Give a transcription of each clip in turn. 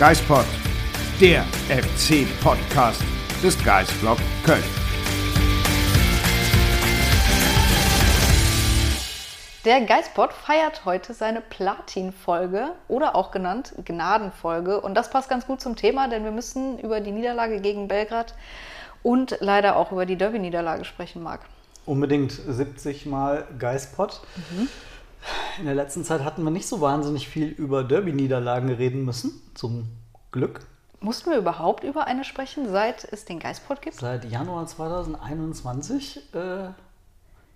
Geispod, der FC-Podcast des Geisblog Köln. Der Geistpod feiert heute seine Platin-Folge oder auch genannt Gnadenfolge. Und das passt ganz gut zum Thema, denn wir müssen über die Niederlage gegen Belgrad und leider auch über die Derby-Niederlage sprechen, Marc. Unbedingt 70 Mal Geistpod. In der letzten Zeit hatten wir nicht so wahnsinnig viel über Derby-Niederlagen reden müssen, zum Glück. Mussten wir überhaupt über eine sprechen, seit es den Geistpod gibt? Seit Januar 2021. Äh,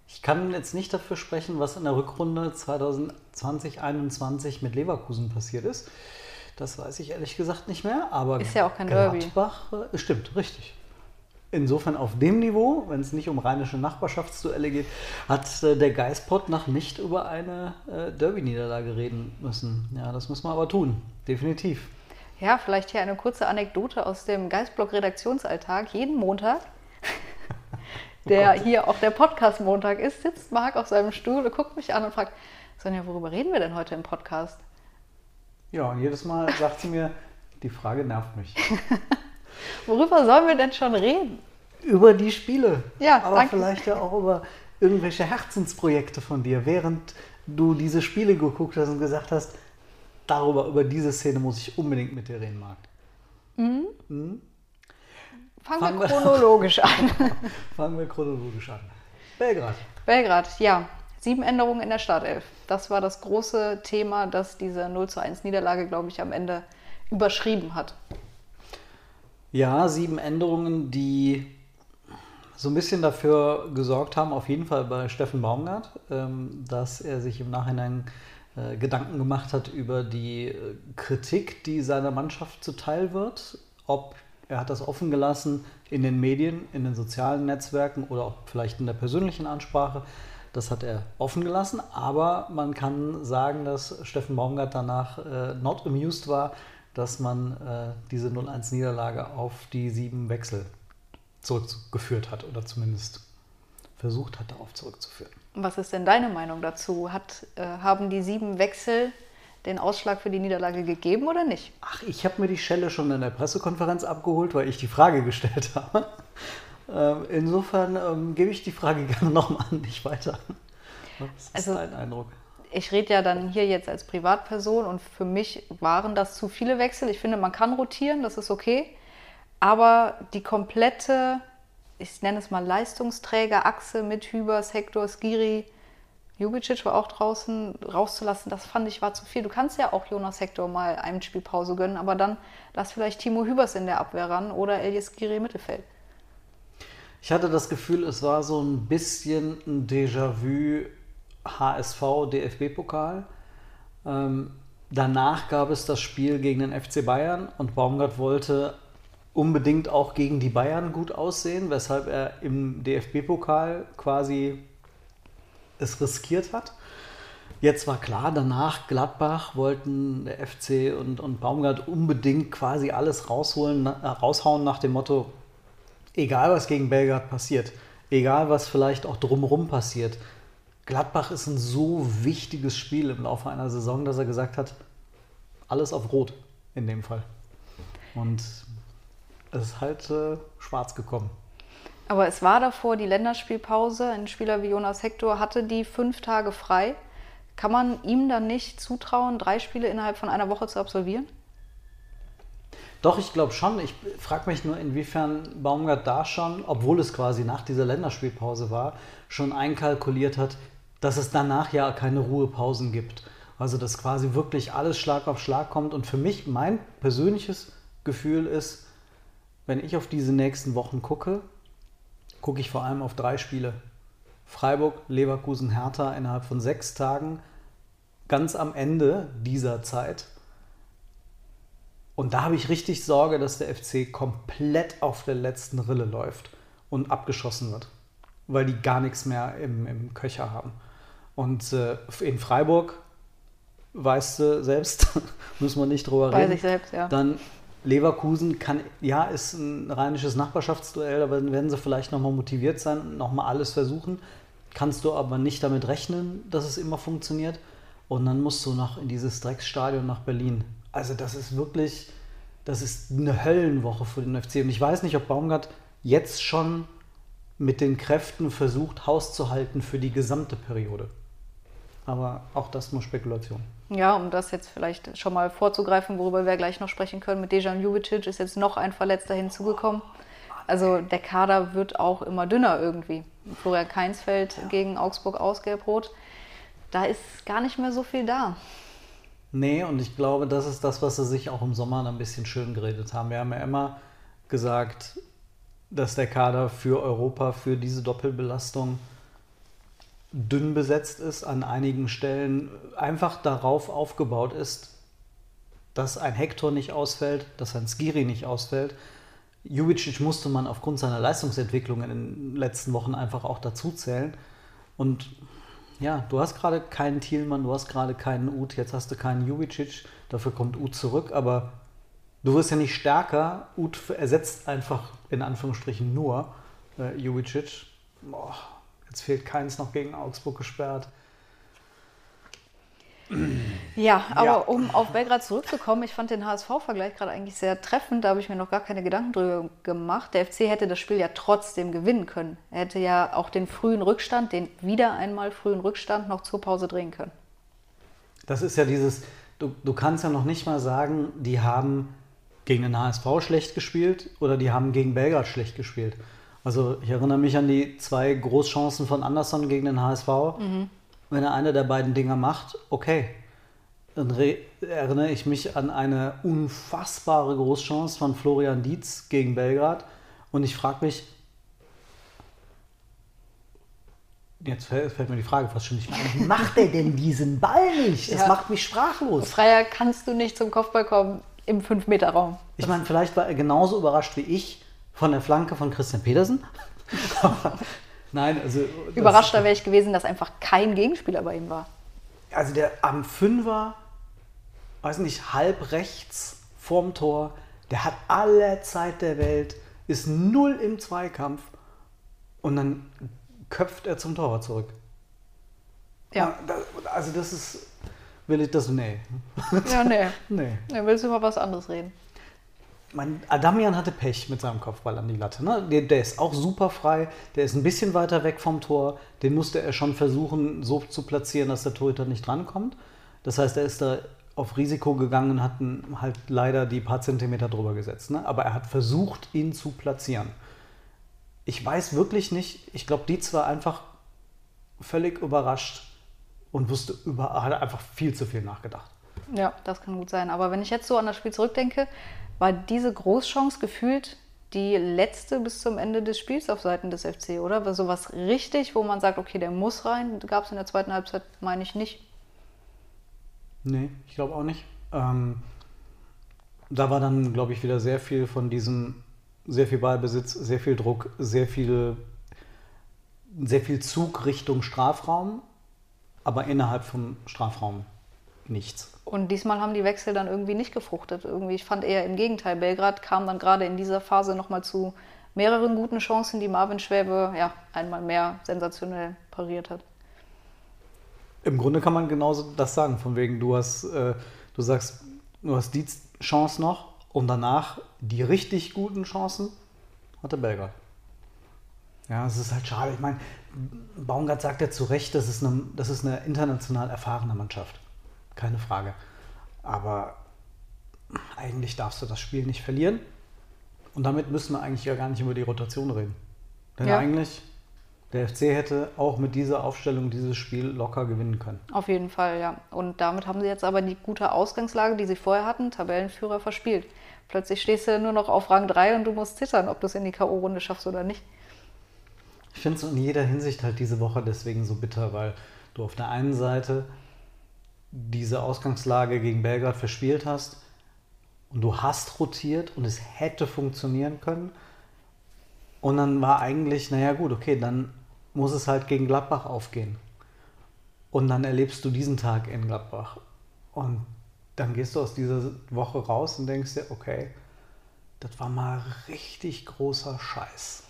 ich kann jetzt nicht dafür sprechen, was in der Rückrunde 2020-21 mit Leverkusen passiert ist. Das weiß ich ehrlich gesagt nicht mehr. Aber Ist ja auch kein Derby. Gladbach, äh, stimmt, richtig. Insofern auf dem Niveau, wenn es nicht um rheinische Nachbarschaftsduelle geht, hat äh, der Geistpot noch nicht über eine äh, Derby-Niederlage reden müssen. Ja, das muss man aber tun. Definitiv. Ja, vielleicht hier eine kurze Anekdote aus dem Geistblock-Redaktionsalltag. Jeden Montag, der hier auch der Podcast-Montag ist, sitzt Marc auf seinem Stuhl und guckt mich an und fragt, Sonja, worüber reden wir denn heute im Podcast? Ja, und jedes Mal sagt sie mir, die Frage nervt mich. Worüber sollen wir denn schon reden? über die Spiele. Ja, aber danke. vielleicht ja auch über irgendwelche Herzensprojekte von dir, während du diese Spiele geguckt hast und gesagt hast, darüber, über diese Szene muss ich unbedingt mit dir reden, Marc. Fangen, Fangen wir wir- chronologisch an. Fangen wir chronologisch an. Belgrad. Belgrad, ja. Sieben Änderungen in der Startelf. Das war das große Thema, das diese 0 zu 1 Niederlage, glaube ich, am Ende überschrieben hat. Ja, sieben Änderungen, die so ein bisschen dafür gesorgt haben, auf jeden Fall bei Steffen Baumgart, ähm, dass er sich im Nachhinein äh, Gedanken gemacht hat über die äh, Kritik, die seiner Mannschaft zuteil wird. Ob er hat das offen gelassen in den Medien, in den sozialen Netzwerken oder auch vielleicht in der persönlichen Ansprache. Das hat er offen gelassen, aber man kann sagen, dass Steffen Baumgart danach äh, not amused war, dass man äh, diese 0-1-Niederlage auf die sieben Wechsel zurückgeführt hat oder zumindest versucht hat, darauf zurückzuführen. Was ist denn deine Meinung dazu? Hat, äh, haben die sieben Wechsel den Ausschlag für die Niederlage gegeben oder nicht? Ach, ich habe mir die Schelle schon in der Pressekonferenz abgeholt, weil ich die Frage gestellt habe. Ähm, insofern ähm, gebe ich die Frage gerne nochmal an dich weiter. Was ist Also- dein Eindruck? Ich rede ja dann hier jetzt als Privatperson und für mich waren das zu viele Wechsel. Ich finde, man kann rotieren, das ist okay. Aber die komplette, ich nenne es mal Leistungsträgerachse mit Hübers, Hector, Skiri, Jubicic war auch draußen, rauszulassen, das fand ich war zu viel. Du kannst ja auch Jonas Hector mal eine Spielpause gönnen, aber dann lass vielleicht Timo Hübers in der Abwehr ran oder Elias Skiri im Mittelfeld. Ich hatte das Gefühl, es war so ein bisschen ein Déjà-vu HSV DFB-Pokal. Ähm, danach gab es das Spiel gegen den FC Bayern und Baumgart wollte unbedingt auch gegen die Bayern gut aussehen, weshalb er im DFB-Pokal quasi es riskiert hat. Jetzt war klar, danach Gladbach wollten der FC und, und Baumgart unbedingt quasi alles rausholen, äh, raushauen nach dem Motto, egal was gegen Belgrad passiert, egal was vielleicht auch drumherum passiert, Gladbach ist ein so wichtiges Spiel im Laufe einer Saison, dass er gesagt hat, alles auf Rot in dem Fall. Und es ist halt äh, schwarz gekommen. Aber es war davor die Länderspielpause. Ein Spieler wie Jonas Hector hatte die fünf Tage frei. Kann man ihm dann nicht zutrauen, drei Spiele innerhalb von einer Woche zu absolvieren? Doch, ich glaube schon. Ich frage mich nur, inwiefern Baumgart da schon, obwohl es quasi nach dieser Länderspielpause war, schon einkalkuliert hat, dass es danach ja keine Ruhepausen gibt. Also, dass quasi wirklich alles Schlag auf Schlag kommt. Und für mich, mein persönliches Gefühl ist, wenn ich auf diese nächsten Wochen gucke, gucke ich vor allem auf drei Spiele. Freiburg, Leverkusen, Hertha innerhalb von sechs Tagen, ganz am Ende dieser Zeit. Und da habe ich richtig Sorge, dass der FC komplett auf der letzten Rille läuft und abgeschossen wird, weil die gar nichts mehr im, im Köcher haben. Und äh, in Freiburg, weißt du selbst, muss man nicht drüber Weiß reden. ich selbst, ja. Dann Leverkusen kann, ja, ist ein rheinisches Nachbarschaftsduell, aber dann werden sie vielleicht nochmal motiviert sein, nochmal alles versuchen. Kannst du aber nicht damit rechnen, dass es immer funktioniert. Und dann musst du noch in dieses Drecksstadion nach Berlin. Also das ist wirklich, das ist eine Höllenwoche für den FC. Und ich weiß nicht, ob Baumgart jetzt schon mit den Kräften versucht, Haus zu halten für die gesamte Periode. Aber auch das nur Spekulation. Ja, um das jetzt vielleicht schon mal vorzugreifen, worüber wir gleich noch sprechen können, mit Dejan Jubicic ist jetzt noch ein Verletzter hinzugekommen. Also der Kader wird auch immer dünner irgendwie. Florian Keinsfeld gegen Augsburg aus Gelb-Rot. Da ist gar nicht mehr so viel da. Nee, und ich glaube, das ist das, was sie sich auch im Sommer ein bisschen schön geredet haben. Wir haben ja immer gesagt, dass der Kader für Europa, für diese Doppelbelastung dünn besetzt ist, an einigen Stellen einfach darauf aufgebaut ist, dass ein Hector nicht ausfällt, dass ein Skiri nicht ausfällt. Jubicic musste man aufgrund seiner Leistungsentwicklung in den letzten Wochen einfach auch dazu zählen. Und ja, du hast gerade keinen Thielmann, du hast gerade keinen Uth, jetzt hast du keinen Jubicic, dafür kommt Uth zurück, aber du wirst ja nicht stärker. Uth ersetzt einfach in Anführungsstrichen nur äh, Jubicic. Boah, jetzt fehlt keins noch gegen Augsburg gesperrt. Ja, aber Ja. um auf Belgrad zurückzukommen, ich fand den HSV-Vergleich gerade eigentlich sehr treffend. Da habe ich mir noch gar keine Gedanken drüber gemacht. Der FC hätte das Spiel ja trotzdem gewinnen können. Er hätte ja auch den frühen Rückstand, den wieder einmal frühen Rückstand noch zur Pause drehen können. Das ist ja dieses, du, du kannst ja noch nicht mal sagen, die haben gegen den HSV schlecht gespielt oder die haben gegen Belgrad schlecht gespielt. Also ich erinnere mich an die zwei Großchancen von Anderson gegen den HSV. Wenn er eine der beiden Dinger macht, okay. Dann re- erinnere ich mich an eine unfassbare Großchance von Florian Dietz gegen Belgrad. Und ich frage mich, jetzt fällt, fällt mir die Frage fast schon nicht mehr ein, wie macht er denn diesen Ball nicht? Das Ja. macht mich sprachlos. Freier kannst du nicht zum Kopfball kommen im 5-Meter-Raum. Ich meine, vielleicht war er genauso überrascht wie ich von der Flanke von Christian Petersen. Aber Nein, also. Überraschter wäre ich gewesen, dass einfach kein Gegenspieler bei ihm war. Also der am Fünfer, weiß nicht, halb rechts vorm Tor, der hat alle Zeit der Welt, ist null im Zweikampf und dann köpft er zum Torwart zurück. Ja, Da- Also das ist, will ich das, nee. ja nee. Nee. Dann willst du über was anderes reden. Man, Adamian hatte Pech mit seinem Kopfball an die Latte. Ne? Der, der ist auch super frei, der ist ein bisschen weiter weg vom Tor. Den musste er schon versuchen, so zu platzieren, dass der Torhüter nicht drankommt. Das heißt, er ist da auf Risiko gegangen und hat halt leider die paar Zentimeter drüber gesetzt. Ne? Aber er hat versucht, ihn zu platzieren. Ich weiß wirklich nicht, ich glaube, Dietz war einfach völlig überrascht und wusste über, hat einfach viel zu viel nachgedacht. Ja, das kann gut sein. Aber wenn ich jetzt so an das Spiel zurückdenke, war diese Großchance gefühlt die letzte bis zum Ende des Spiels auf Seiten des FC, oder? War sowas richtig, wo man sagt, okay, der muss rein, gab es in der zweiten Halbzeit, meine ich nicht. Nee, ich glaube auch nicht. Ähm, da war dann, glaube ich, wieder sehr viel von diesem, sehr viel Ballbesitz, sehr viel Druck, sehr viel, sehr viel Zug Richtung Strafraum, aber innerhalb vom Strafraum nichts. Und diesmal haben die Wechsel dann irgendwie nicht gefruchtet. Irgendwie, ich fand eher im Gegenteil. Belgrad kam dann gerade in dieser Phase nochmal zu mehreren guten Chancen, die Marvin Schwäbe ja einmal mehr sensationell pariert hat. Im Grunde kann man genauso das sagen, von wegen, du hast, äh, du sagst, du hast die Chance noch und danach die richtig guten Chancen hatte Belgrad. Ja, es ist halt schade. Ich meine, Baumgart sagt ja zu Recht, das ist eine, das ist eine international erfahrene Mannschaft. Keine Frage. Aber eigentlich darfst du das Spiel nicht verlieren. Und damit müssen wir eigentlich ja gar nicht über die Rotation reden. Denn Ja. eigentlich, der FC hätte auch mit dieser Aufstellung dieses Spiel locker gewinnen können. Auf jeden Fall, ja. Und damit haben sie jetzt aber die gute Ausgangslage, die sie vorher hatten, Tabellenführer verspielt. Plötzlich stehst du nur noch auf Rang 3 und du musst zittern, ob du es in die K.O.-Runde schaffst oder nicht. Ich finde es in jeder Hinsicht halt diese Woche deswegen so bitter, weil du auf der einen Seite diese Ausgangslage gegen Belgrad verspielt hast und du hast rotiert und es hätte funktionieren können. Und dann war eigentlich, naja gut, okay, dann muss es halt gegen Gladbach aufgehen. Und dann erlebst du diesen Tag in Gladbach. Und dann gehst du aus dieser Woche raus und denkst dir, okay, das war mal richtig großer Scheiß.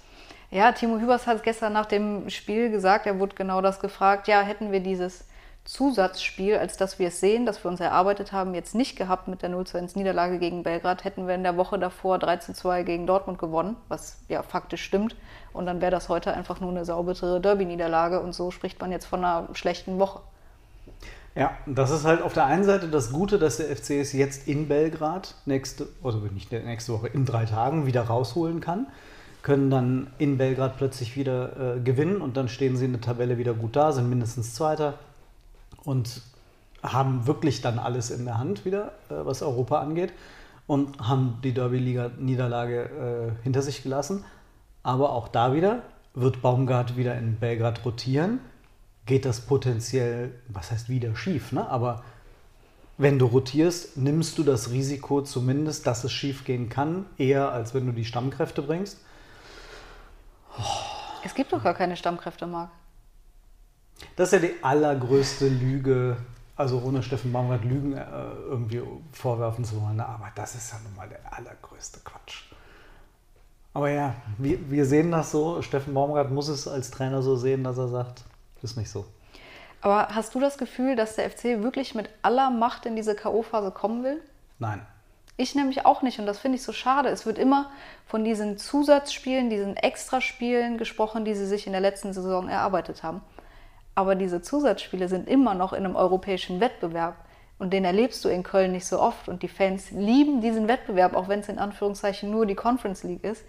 Ja, Timo Hübers hat gestern nach dem Spiel gesagt, er wurde genau das gefragt, ja, hätten wir dieses Zusatzspiel, als dass wir es sehen, das wir uns erarbeitet haben, jetzt nicht gehabt mit der 0 zu 1 Niederlage gegen Belgrad, hätten wir in der Woche davor 13 2 gegen Dortmund gewonnen, was ja faktisch stimmt. Und dann wäre das heute einfach nur eine saubere Derby-Niederlage und so spricht man jetzt von einer schlechten Woche. Ja, das ist halt auf der einen Seite das Gute, dass der FC es jetzt in Belgrad nächste, oder nicht nächste Woche, in drei Tagen wieder rausholen kann. Können dann in Belgrad plötzlich wieder äh, gewinnen und dann stehen sie in der Tabelle wieder gut da, sind mindestens Zweiter, und haben wirklich dann alles in der Hand wieder, äh, was Europa angeht und haben die Derby-Liga-Niederlage äh, hinter sich gelassen. Aber auch da wieder wird Baumgart wieder in Belgrad rotieren. Geht das potenziell, was heißt wieder schief, ne? aber wenn du rotierst, nimmst du das Risiko zumindest, dass es schief gehen kann, eher als wenn du die Stammkräfte bringst. Oh. Es gibt doch gar keine Stammkräfte, Marc. Das ist ja die allergrößte Lüge, also ohne Steffen Baumgart Lügen äh, irgendwie vorwerfen zu wollen, aber das ist ja nun mal der allergrößte Quatsch. Aber ja, wir, wir sehen das so. Steffen Baumgart muss es als Trainer so sehen, dass er sagt, ist nicht so. Aber hast du das Gefühl, dass der FC wirklich mit aller Macht in diese K.O.-Phase kommen will? Nein. Ich nämlich auch nicht und das finde ich so schade. Es wird immer von diesen Zusatzspielen, diesen Extraspielen gesprochen, die sie sich in der letzten Saison erarbeitet haben. Aber diese Zusatzspiele sind immer noch in einem europäischen Wettbewerb. Und den erlebst du in Köln nicht so oft. Und die Fans lieben diesen Wettbewerb, auch wenn es in Anführungszeichen nur die Conference League ist.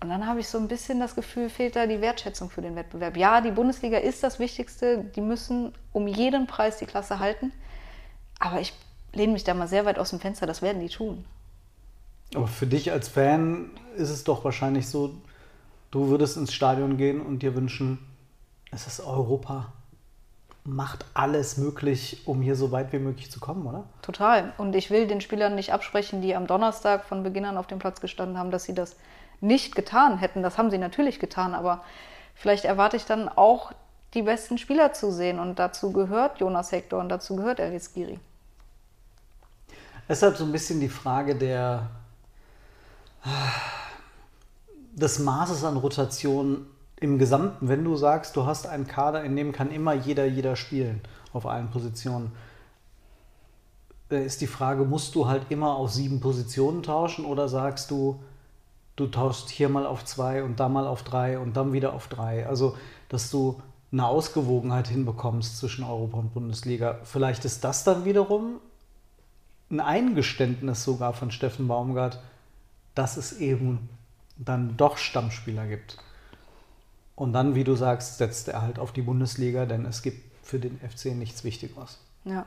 Und dann habe ich so ein bisschen das Gefühl, fehlt da die Wertschätzung für den Wettbewerb. Ja, die Bundesliga ist das Wichtigste. Die müssen um jeden Preis die Klasse halten. Aber ich lehne mich da mal sehr weit aus dem Fenster. Das werden die tun. Aber für dich als Fan ist es doch wahrscheinlich so, du würdest ins Stadion gehen und dir wünschen, es ist Europa macht alles möglich, um hier so weit wie möglich zu kommen, oder? Total. Und ich will den Spielern nicht absprechen, die am Donnerstag von Beginn an auf dem Platz gestanden haben, dass sie das nicht getan hätten. Das haben sie natürlich getan, aber vielleicht erwarte ich dann auch, die besten Spieler zu sehen. Und dazu gehört Jonas Hector und dazu gehört Elis Giri. Halt so ein bisschen die Frage der, des Maßes an Rotation im Gesamten, wenn du sagst, du hast einen Kader, in dem kann immer jeder, jeder spielen auf allen Positionen, äh, ist die Frage, musst du halt immer auf sieben Positionen tauschen oder sagst du, du tauschst hier mal auf zwei und da mal auf drei und dann wieder auf drei? Also, dass du eine Ausgewogenheit hinbekommst zwischen Europa und Bundesliga. Vielleicht ist das dann wiederum ein Eingeständnis sogar von Steffen Baumgart, dass es eben dann doch Stammspieler gibt. Und dann, wie du sagst, setzt er halt auf die Bundesliga, denn es gibt für den FC nichts Wichtigeres. Ja.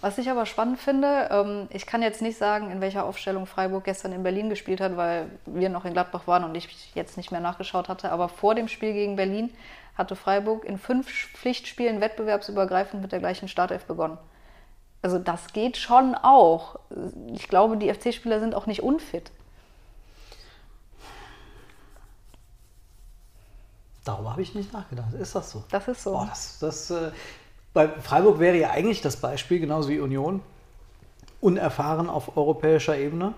Was ich aber spannend finde, ähm, ich kann jetzt nicht sagen, in welcher Aufstellung Freiburg gestern in Berlin gespielt hat, weil wir noch in Gladbach waren und ich jetzt nicht mehr nachgeschaut hatte. Aber vor dem Spiel gegen Berlin hatte Freiburg in fünf Pflichtspielen wettbewerbsübergreifend mit der gleichen Startelf begonnen. Also das geht schon auch. Ich glaube, die FC-Spieler sind auch nicht unfit. Darüber habe ich nicht nachgedacht. Ist das so? Das ist so. Oh, das, das, äh, bei Freiburg wäre ja eigentlich das Beispiel, genauso wie Union, unerfahren auf europäischer Ebene,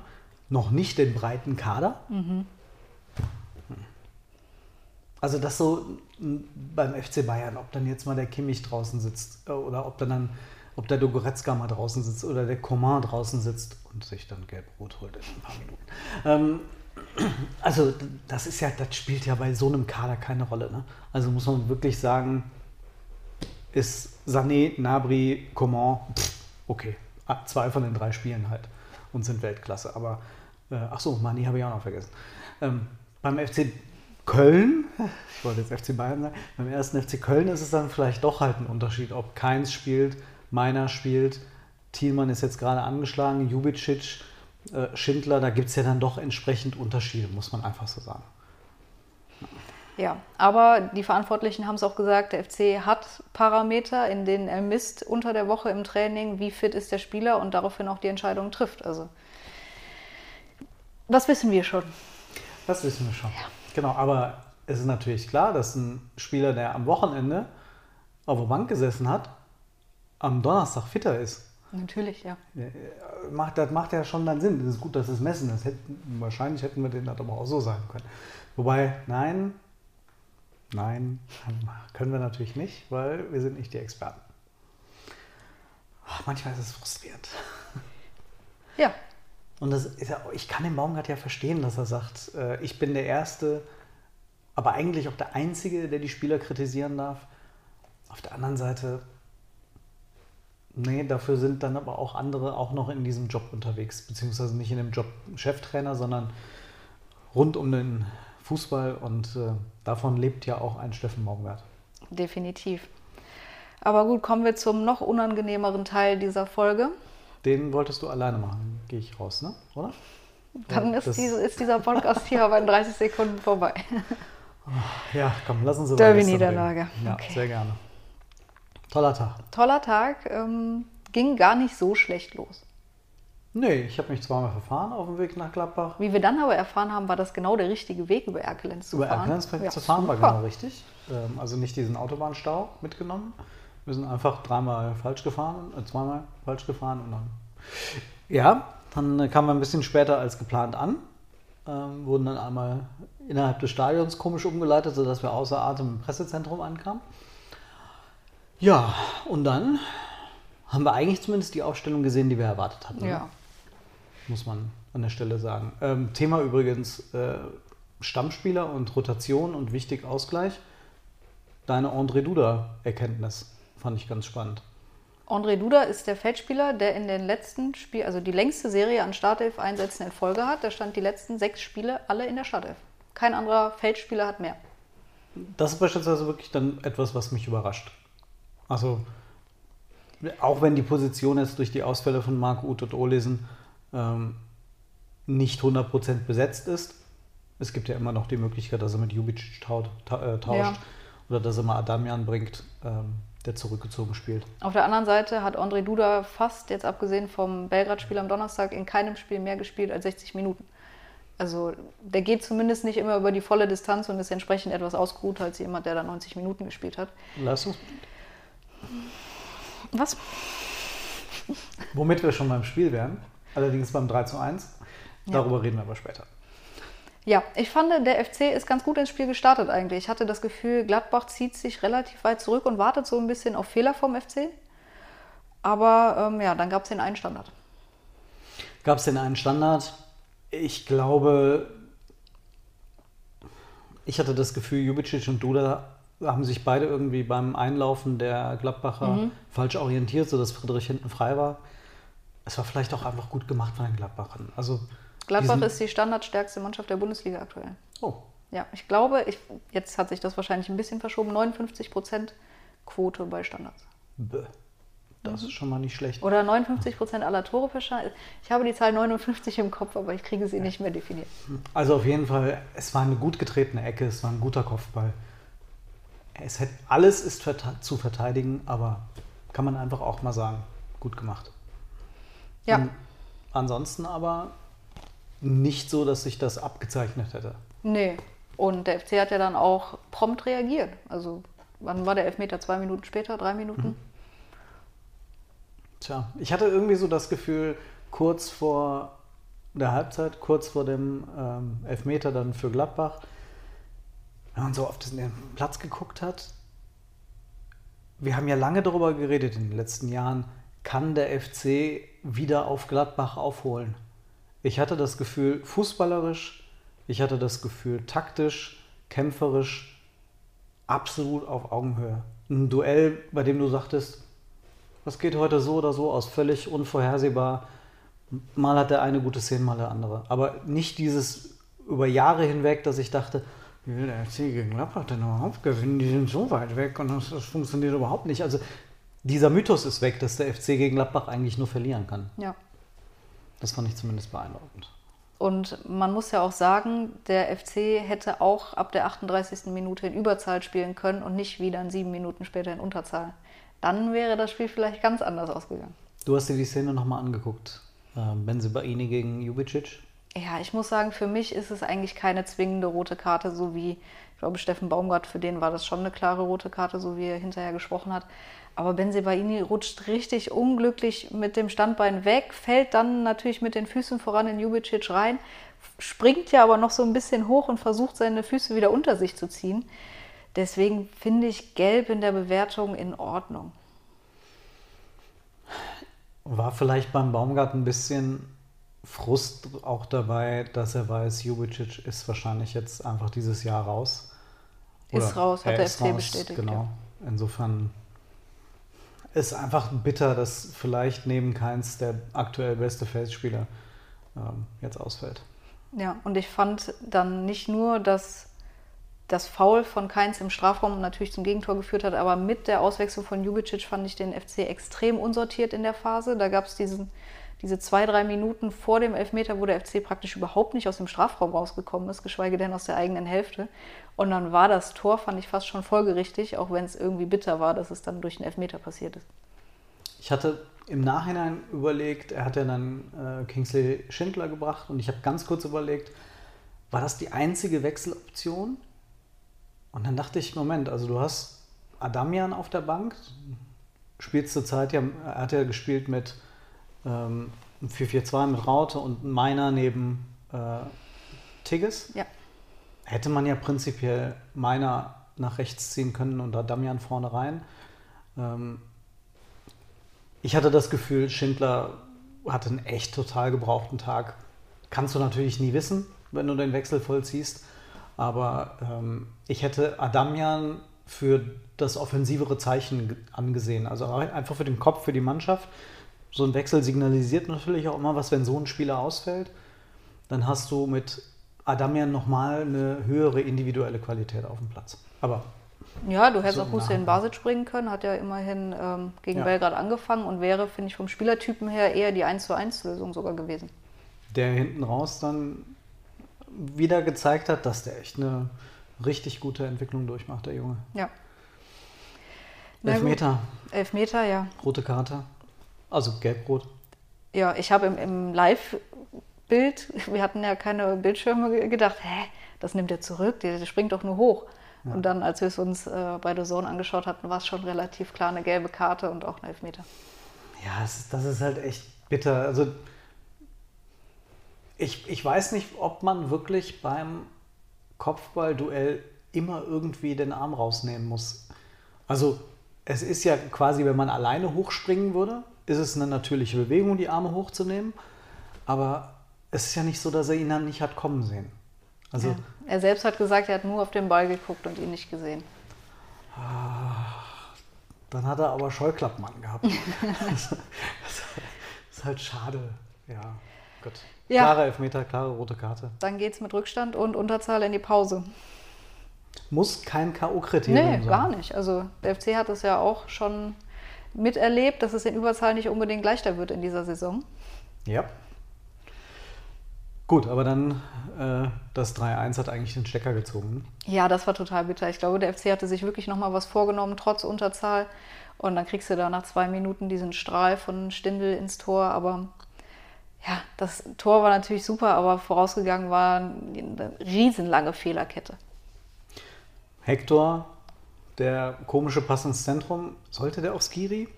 noch nicht den breiten Kader. Mhm. Also das so beim FC Bayern, ob dann jetzt mal der Kimmich draußen sitzt äh, oder ob dann, dann ob der Dogoretzka mal draußen sitzt oder der Coman draußen sitzt und sich dann gelb-rot holt in ein paar Minuten. Ähm, also das ist ja, das spielt ja bei so einem Kader keine Rolle. Ne? Also muss man wirklich sagen, ist Sané, Nabri, Coman, okay, ah, zwei von den drei spielen halt und sind Weltklasse. Aber äh, ach Mani habe ich auch noch vergessen. Ähm, beim FC Köln, ich wollte jetzt FC Bayern sagen, beim ersten FC Köln ist es dann vielleicht doch halt ein Unterschied, ob Keins spielt, Meiner spielt, Thielmann ist jetzt gerade angeschlagen, Jubicic Schindler, da gibt es ja dann doch entsprechend Unterschiede, muss man einfach so sagen. Ja, aber die Verantwortlichen haben es auch gesagt, der FC hat Parameter, in denen er misst unter der Woche im Training, wie fit ist der Spieler und daraufhin auch die Entscheidung trifft. Also, was wissen wir schon? Das wissen wir schon. Genau, aber es ist natürlich klar, dass ein Spieler, der am Wochenende auf der Bank gesessen hat, am Donnerstag fitter ist. Natürlich, ja. Macht, das macht ja schon dann Sinn. Es ist gut, dass es messen ist. Hätten, wahrscheinlich hätten wir den das aber auch so sagen können. Wobei, nein, nein, können wir natürlich nicht, weil wir sind nicht die Experten. Ach, manchmal ist es frustrierend. Ja, Und das ist ja, ich kann den Baumgart ja verstehen, dass er sagt, äh, ich bin der Erste, aber eigentlich auch der Einzige, der die Spieler kritisieren darf. Auf der anderen Seite, nee, dafür sind dann aber auch andere auch noch in diesem Job unterwegs, beziehungsweise nicht in dem Job Cheftrainer, sondern rund um den Fußball und äh, davon lebt ja auch ein Steffen Baumgart. definitiv. Aber gut, kommen wir zum noch unangenehmeren Teil dieser Folge. Den wolltest du alleine machen, gehe ich raus, ne? Oder? Dann Ja, ist, diese, ist dieser Podcast hier aber in 30 Sekunden vorbei. Ja, komm, lass uns über Derby-Niederlage. Ja, Okay. sehr gerne. Toller Tag. Toller Tag, ähm, ging gar nicht so schlecht los. Nee, ich habe mich zweimal verfahren auf dem Weg nach Gladbach. Wie wir dann aber erfahren haben, war das genau der richtige Weg, über Erkelenz zu Über fahren. Erkelenz Ja, zu fahren war super. genau richtig. Ähm, also nicht diesen Autobahnstau mitgenommen. Wir sind einfach dreimal falsch gefahren, äh, zweimal falsch gefahren und dann. Ja, dann kamen wir ein bisschen später als geplant an. Ähm, wurden dann einmal innerhalb des Stadions komisch umgeleitet, sodass wir außer Atem im Pressezentrum ankamen. Ja, und dann haben wir eigentlich zumindest die Aufstellung gesehen, die wir erwartet hatten. ne? Ja, muss man an der Stelle sagen. Ähm, Thema übrigens äh, Stammspieler und Rotation und wichtig Ausgleich. Deine André Duda-Erkenntnis fand ich ganz spannend. André Duda ist der Feldspieler, der in den letzten Spielen, also die längste Serie an Startelf-Einsätzen in Folge hat. Da stand die letzten sechs Spiele alle in der Startelf. Kein anderer Feldspieler hat mehr. Das ist beispielsweise wirklich dann etwas, was mich überrascht. Also, auch wenn die Position jetzt durch die Ausfälle von Marco Uth und Olesen ähm, nicht 100% besetzt ist, es gibt ja immer noch die Möglichkeit, dass er mit Jubicic taut, ta äh, tauscht Ja. oder dass er mal Adamian bringt, ähm, der zurückgezogen spielt. Auf der anderen Seite hat André Duda fast, jetzt abgesehen vom Belgrad-Spiel am Donnerstag, in keinem Spiel mehr gespielt als 60 Minuten. Also der geht zumindest nicht immer über die volle Distanz und ist entsprechend etwas ausgeruht als jemand, der da 90 Minuten gespielt hat. Leistungsbedingt. Was? Womit wir schon beim Spiel wären, allerdings beim 3 zu 1. Darüber reden wir aber später. Ja, ich fand, der FC ist ganz gut ins Spiel gestartet eigentlich. Ich hatte das Gefühl, Gladbach zieht sich relativ weit zurück und wartet so ein bisschen auf Fehler vom FC. Aber ähm, ja, dann gab es den einen Standard. Gab es denn einen Standard? Ich glaube, ich hatte das Gefühl, Jubicic und Duda haben sich beide irgendwie beim Einlaufen der Gladbacher falsch orientiert, sodass Friedrich hinten frei war. Es war vielleicht auch einfach gut gemacht von den Gladbachern. Also Gladbach ist die standardstärkste Mannschaft der Bundesliga aktuell. Oh, Ja, ich glaube, ich, jetzt hat sich das wahrscheinlich ein bisschen verschoben, 59% Quote bei Standards. bäh. das ist schon mal nicht schlecht. Oder 59% aller Tore per Standard. Ich habe die Zahl 59 im Kopf, aber ich kriege sie nicht mehr definiert. Also auf jeden Fall, es war eine gut getretene Ecke, es war ein guter Kopfball. Es hätte, alles ist zu verteidigen, aber kann man einfach auch mal sagen, gut gemacht. Ja, Und ansonsten aber nicht so, dass sich das abgezeichnet hätte. nee. Und der FC hat ja dann auch prompt reagiert. Also, wann war der Elfmeter? Zwei Minuten später? Drei Minuten? Tja, ich hatte irgendwie so das Gefühl, kurz vor der Halbzeit, kurz vor dem ähm, Elfmeter dann für Gladbach, wenn man so auf den Platz geguckt hat, wir haben ja lange darüber geredet in den letzten Jahren, kann der FC wieder auf Gladbach aufholen? Ich hatte das Gefühl, fußballerisch, ich hatte das Gefühl, taktisch, kämpferisch, absolut auf Augenhöhe. Ein Duell, bei dem du sagtest, das geht heute so oder so aus, völlig unvorhersehbar. Mal hat der eine gute Szene, mal der andere. Aber nicht dieses über Jahre hinweg, dass ich dachte, wie will der FC gegen Gladbach denn überhaupt gewinnen? Die sind so weit weg und das, das funktioniert überhaupt nicht. Also dieser Mythos ist weg, dass der FC gegen Gladbach eigentlich nur verlieren kann. Ja. Das fand ich zumindest beeindruckend. Und man muss ja auch sagen, der FC hätte auch ab der 38. Minute in Überzahl spielen können und nicht wieder in sieben Minuten später in Unterzahl. Dann wäre das Spiel vielleicht ganz anders ausgegangen. Du hast dir die Szene nochmal angeguckt. Ähm, Benzibaini gegen Jubicic. Ja, ich muss sagen, für mich ist es eigentlich keine zwingende rote Karte, so wie, ich glaube, Steffen Baumgart, für den war das schon eine klare rote Karte, so wie er hinterher gesprochen hat. Aber Benzebaini rutscht richtig unglücklich mit dem Standbein weg, fällt dann natürlich mit den Füßen voran in Jubicic rein, springt ja aber noch so ein bisschen hoch und versucht seine Füße wieder unter sich zu ziehen. Deswegen finde ich Gelb in der Bewertung in Ordnung. War vielleicht beim Baumgart ein bisschen Frust auch dabei, dass er weiß, Jubicic ist wahrscheinlich jetzt einfach dieses Jahr raus. Oder ist raus, hat der FC raus, bestätigt. Genau. Ja. Insofern ist einfach bitter, dass vielleicht neben keins der aktuell beste Feldspieler ähm, jetzt ausfällt. Ja, und ich fand dann nicht nur, dass das Foul von Keins im Strafraum natürlich zum Gegentor geführt hat, aber mit der Auswechslung von Jubicic fand ich den FC extrem unsortiert in der Phase. Da gab es diesen diese zwei, drei Minuten vor dem Elfmeter, wo der FC praktisch überhaupt nicht aus dem Strafraum rausgekommen ist, geschweige denn aus der eigenen Hälfte. Und dann war das Tor, fand ich fast schon folgerichtig, auch wenn es irgendwie bitter war, dass es dann durch den Elfmeter passiert ist. Ich hatte im Nachhinein überlegt, er hat ja dann äh, Kingsley Schindler gebracht und ich habe ganz kurz überlegt, war das die einzige Wechseloption? Und dann dachte ich, Moment, also du hast Adamian auf der Bank, spielt zur Zeit ja, er hat ja gespielt mit ähm, 4-4-2 mit Raute und meiner neben äh, Tigges. Ja. Hätte man ja prinzipiell meiner nach rechts ziehen können und da Damian vorne rein. Ähm, ich hatte das Gefühl, Schindler hatte einen echt total gebrauchten Tag. Kannst du natürlich nie wissen, wenn du den Wechsel vollziehst. Aber ähm, ich hätte Adamian für das offensivere Zeichen angesehen. Also einfach für den Kopf, für die Mannschaft so ein Wechsel signalisiert natürlich auch immer was, wenn so ein Spieler ausfällt. Dann hast du mit Adamian nochmal eine höhere individuelle Qualität auf dem Platz. Aber. Ja, du hättest so auch Hussein Basic springen können, hat ja immerhin ähm, gegen ja. Belgrad angefangen und wäre, finde ich, vom Spielertypen her eher die 1 zu 1 Lösung sogar gewesen. Der hinten raus dann wieder gezeigt hat, dass der echt eine richtig gute Entwicklung durchmacht, der Junge. Ja. Elfmeter. Elfmeter, ja. Rote Karte. Also gelb-rot. Ja, ich habe im, im Live-Bild, wir hatten ja keine Bildschirme, gedacht, hä, das nimmt er zurück, der, der springt doch nur hoch. Ja. Und dann, als wir es uns äh, bei der Zone angeschaut hatten, war es schon relativ klar eine gelbe Karte und auch ein Elfmeter. Ja, das, das ist halt echt bitter. Also ich, ich weiß nicht, ob man wirklich beim Kopfballduell immer irgendwie den Arm rausnehmen muss. Also es ist ja quasi, wenn man alleine hochspringen würde, ist es eine natürliche Bewegung, die Arme hochzunehmen. Aber es ist ja nicht so, dass er ihn dann nicht hat kommen sehen. Also, ja. Er selbst hat gesagt, er hat nur auf den Ball geguckt und ihn nicht gesehen. Dann hat er aber Scheuklappmann gehabt. das ist halt schade. Ja, gut. Ja. Klare Elfmeter, klare rote Karte. Dann geht es mit Rückstand und Unterzahl in die Pause. Muss kein K.O.-Kriterium nee, sein. Nee, gar nicht. Also der FC hat es ja auch schon miterlebt, dass es in Überzahl nicht unbedingt leichter wird in dieser Saison. Ja. Gut, aber dann äh, das 3-1 hat eigentlich den Stecker gezogen. Ja, das war total bitter. Ich glaube, der FC hatte sich wirklich nochmal was vorgenommen, trotz Unterzahl. Und dann kriegst du da nach zwei Minuten diesen Strahl von Stindel ins Tor. Aber ja, das Tor war natürlich super, aber vorausgegangen war eine riesenlange Fehlerkette. Hector der komische Pass ins Zentrum, sollte der auf Skiri?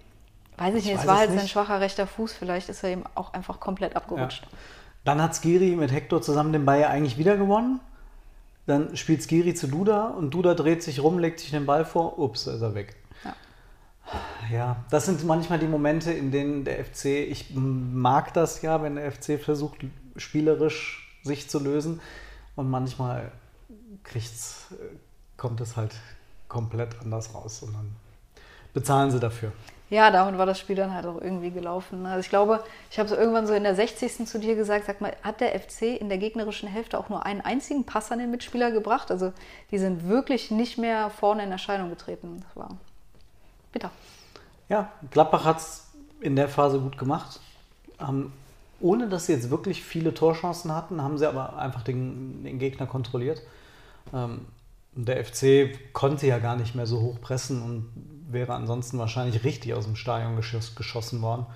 Weiß ich nicht, ich es war halt nicht. sein schwacher rechter Fuß, vielleicht ist er ihm auch einfach komplett abgerutscht. Ja. Dann hat Skiri mit Hector zusammen den Ball ja eigentlich wieder gewonnen. Dann spielt Skiri zu Duda und Duda dreht sich rum, legt sich den Ball vor, ups, ist er weg. Ja. ja, das sind manchmal die Momente, in denen der FC, ich mag das ja, wenn der FC versucht, spielerisch sich zu lösen. Und manchmal kriegt's, kommt es halt komplett anders raus und dann bezahlen sie dafür. Ja, damit war das Spiel dann halt auch irgendwie gelaufen. Also ich glaube, ich habe so irgendwann so in der 60. zu dir gesagt, sag mal, hat der FC in der gegnerischen Hälfte auch nur einen einzigen Pass an den Mitspieler gebracht? Also die sind wirklich nicht mehr vorne in Erscheinung getreten. Das war bitter. Ja, Gladbach hat es in der Phase gut gemacht. Haben ohne dass sie jetzt wirklich viele Torchancen hatten, haben sie aber einfach den, den Gegner kontrolliert. Ähm, der FC konnte ja gar nicht mehr so hoch pressen und wäre ansonsten wahrscheinlich richtig aus dem Stadion geschoss, geschossen worden.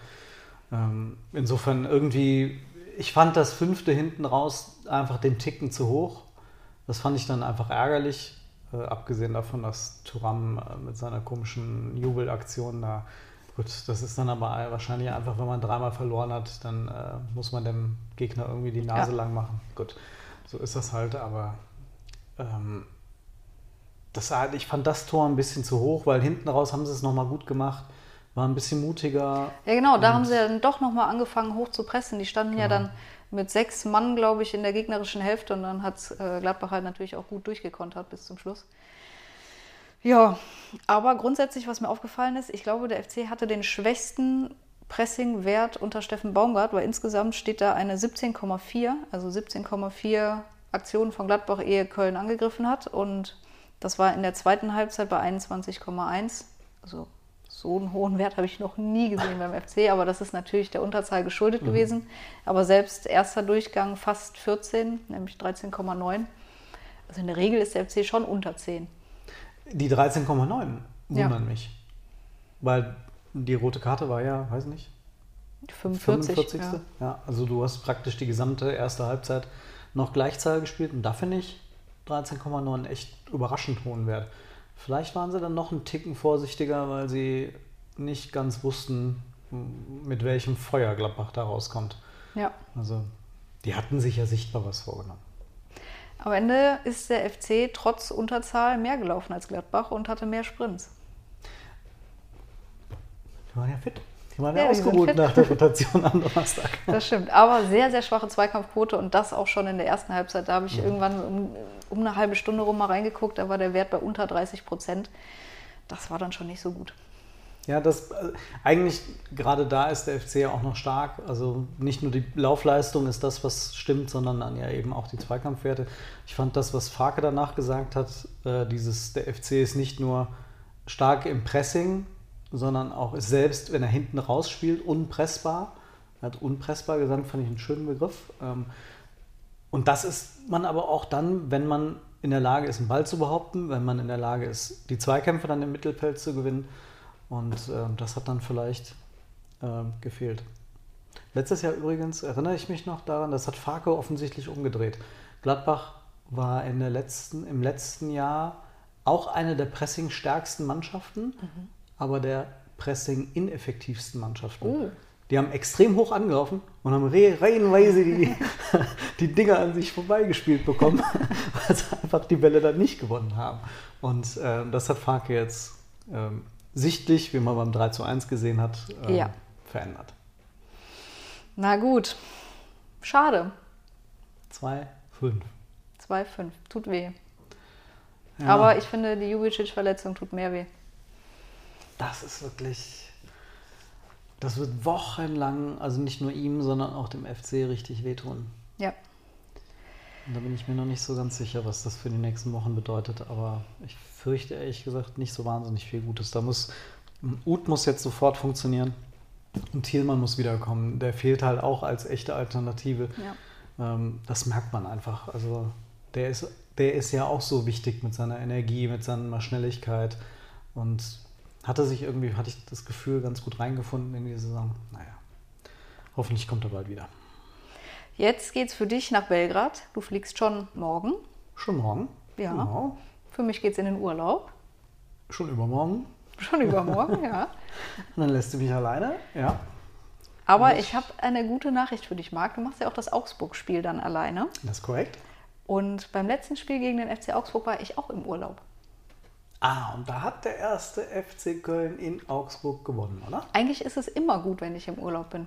Ähm, insofern irgendwie, ich fand das fünfte hinten raus einfach den Ticken zu hoch. Das fand ich dann einfach ärgerlich, äh, abgesehen davon, dass Thuram äh, mit seiner komischen Jubelaktion da, gut, das ist dann aber wahrscheinlich einfach, wenn man dreimal verloren hat, dann äh, muss man dem Gegner irgendwie die Nase Ja. lang machen. Gut, so ist das halt, aber ähm, das, halt- ich fand das Tor ein bisschen zu hoch, weil hinten raus haben sie es nochmal gut gemacht, war ein bisschen mutiger. Ja, genau, da haben sie ja dann doch nochmal angefangen hoch zu pressen. Die standen ja Genau. dann mit sechs Mann, glaube ich, in der gegnerischen Hälfte und dann hat äh, Gladbach halt natürlich auch gut durchgekontert bis zum Schluss. Ja, aber grundsätzlich, was mir aufgefallen ist, ich glaube, der FC hatte den schwächsten Pressing-Wert unter Steffen Baumgart, weil insgesamt steht da eine 17,4, also 17,4 Aktionen von Gladbach, ehe Köln angegriffen hat. Und das war in der zweiten Halbzeit bei 21,1. Also so einen hohen Wert habe ich noch nie gesehen beim FC, aber das ist natürlich der Unterzahl geschuldet gewesen. Aber selbst erster Durchgang fast 14, nämlich 13,9. Also in der Regel ist der FC schon unter 10. Die 13,9 Ja. wundern mich. Weil die rote Karte war ja, weiß nicht, 45. 45. Ja. Ja. also du hast praktisch die gesamte erste Halbzeit noch Gleichzahl gespielt und da finde ich 13,9 echt überraschend hohen Wert. Vielleicht waren sie dann noch einen Ticken vorsichtiger, weil sie nicht ganz wussten, mit welchem Feuer Gladbach da rauskommt. ja. Also die hatten sich ja sichtbar was vorgenommen. Am Ende ist der FC trotz Unterzahl mehr gelaufen als Gladbach und hatte mehr Sprints. Die waren ja fit. Die waren ja, Ja, ausgeruht nach der Rotation am Donnerstag. Das stimmt. Aber sehr, sehr schwache Zweikampfquote und das auch schon in der ersten Halbzeit. Da habe ich irgendwann um, um eine halbe Stunde rum mal reingeguckt, da war der Wert bei unter 30 Prozent. Das war dann schon nicht so gut. Ja, das äh, eigentlich gerade da ist der FC ja auch noch stark. Also nicht nur die Laufleistung ist das, was stimmt, sondern dann ja eben auch die Zweikampfwerte. Ich fand das, was Farke danach gesagt hat, äh, dieses der FC ist nicht nur stark im Pressing, sondern auch ist selbst, wenn er hinten rausspielt, unpressbar. Er hat unpressbar gesagt, fand ich einen schönen Begriff. Ähm, und das ist man aber auch dann, wenn man in der Lage ist, einen Ball zu behaupten, wenn man in der Lage ist, die Zweikämpfe dann im Mittelfeld zu gewinnen. Und ähm, das hat dann vielleicht ähm, gefehlt. Letztes Jahr übrigens erinnere ich mich noch daran, das hat Farke offensichtlich umgedreht. Gladbach war in der letzten, im letzten Jahr auch eine der pressingstärksten Mannschaften, aber der pressing-ineffektivsten Mannschaften. Oh. Die haben extrem hoch angelaufen und haben re reihenweise die, die Dinger an sich vorbeigespielt bekommen, weil sie einfach die Bälle dann nicht gewonnen haben. Und ähm, das hat Farke jetzt ähm, sichtlich, wie man beim 3 zu 1 gesehen hat, ähm, Ja. verändert. Na gut. Schade. 2, 5. 2-5. Tut weh. Ja, Aber ich finde, die Jubicic-Verletzung tut mehr weh. Das ist wirklich. Das wird wochenlang, also nicht nur ihm, sondern auch dem FC richtig wehtun. Ja. Und da bin ich mir noch nicht so ganz sicher, was das für die nächsten Wochen bedeutet. Aber ich fürchte ehrlich gesagt nicht so wahnsinnig viel Gutes. Da muss Uth muss jetzt sofort funktionieren und Thielmann muss wiederkommen. Der fehlt halt auch als echte Alternative. Ja. Ähm, das merkt man einfach. Also der ist, der ist ja auch so wichtig mit seiner Energie, mit seiner Schnelligkeit und hatte sich irgendwie, hatte ich das Gefühl, ganz gut reingefunden in die Saison. Naja, hoffentlich kommt er bald wieder. Jetzt geht's für dich nach Belgrad. Du fliegst schon morgen. Schon morgen? Ja. Genau. Für mich geht's in den Urlaub. Schon übermorgen. Schon übermorgen, ja. Und dann lässt du mich alleine. Ja, Aber ich habe eine gute Nachricht für dich, Marc. Du machst ja auch das Augsburg-Spiel dann alleine. das ist korrekt. Und beim letzten Spiel gegen den FC Augsburg war ich auch im Urlaub. Ah, und da hat der erste FC Köln in Augsburg gewonnen, oder? Eigentlich ist es immer gut, wenn ich im Urlaub bin.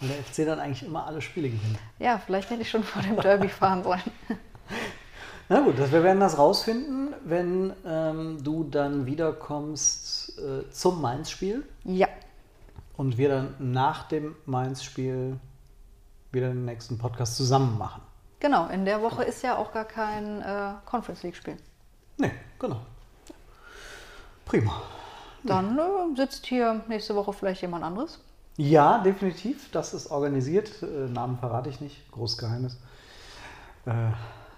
Weil der FC dann eigentlich immer alle Spiele gewinnt. Ja, vielleicht hätte ich schon vor dem Derby fahren sollen. Na gut, das, wir werden das rausfinden, wenn ähm, du dann wiederkommst äh, zum Mainz-Spiel Ja, und wir dann nach dem Mainz-Spiel wieder den nächsten Podcast zusammen machen. genau. In der Woche ist ja auch gar kein äh, Conference League-Spiel. Nee, genau. Prima. Dann äh, sitzt hier nächste Woche vielleicht jemand anderes. Ja, definitiv. Das ist organisiert. Äh, Namen verrate ich nicht. Großgeheimnis. Äh,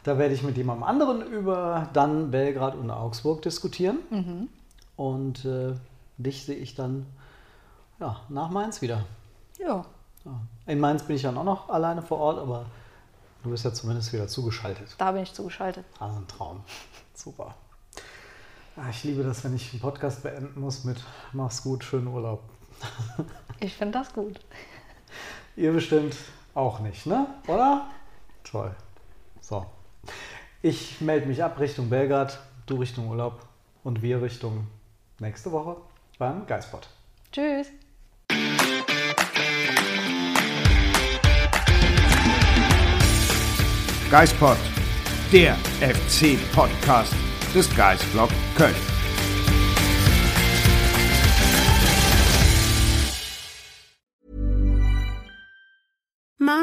da werde ich mit jemandem anderen über dann Belgrad und Augsburg diskutieren. Mhm. Und äh, dich sehe ich dann ja, nach Mainz wieder. Ja. Ja. In Mainz bin ich dann auch noch alleine vor Ort, aber du bist ja zumindest wieder zugeschaltet. Da bin ich zugeschaltet. Also ein Traum. Super. Ja, ich liebe das, wenn ich einen Podcast beenden muss mit Mach's gut, schönen Urlaub. Ich finde das gut. Ihr bestimmt auch nicht, ne? Oder? Toll. So. Ich melde mich ab Richtung Belgrad, du Richtung Urlaub und wir Richtung nächste Woche beim Geistbot. Tschüss. Geispod, der FC-Podcast des Geistblog Köln.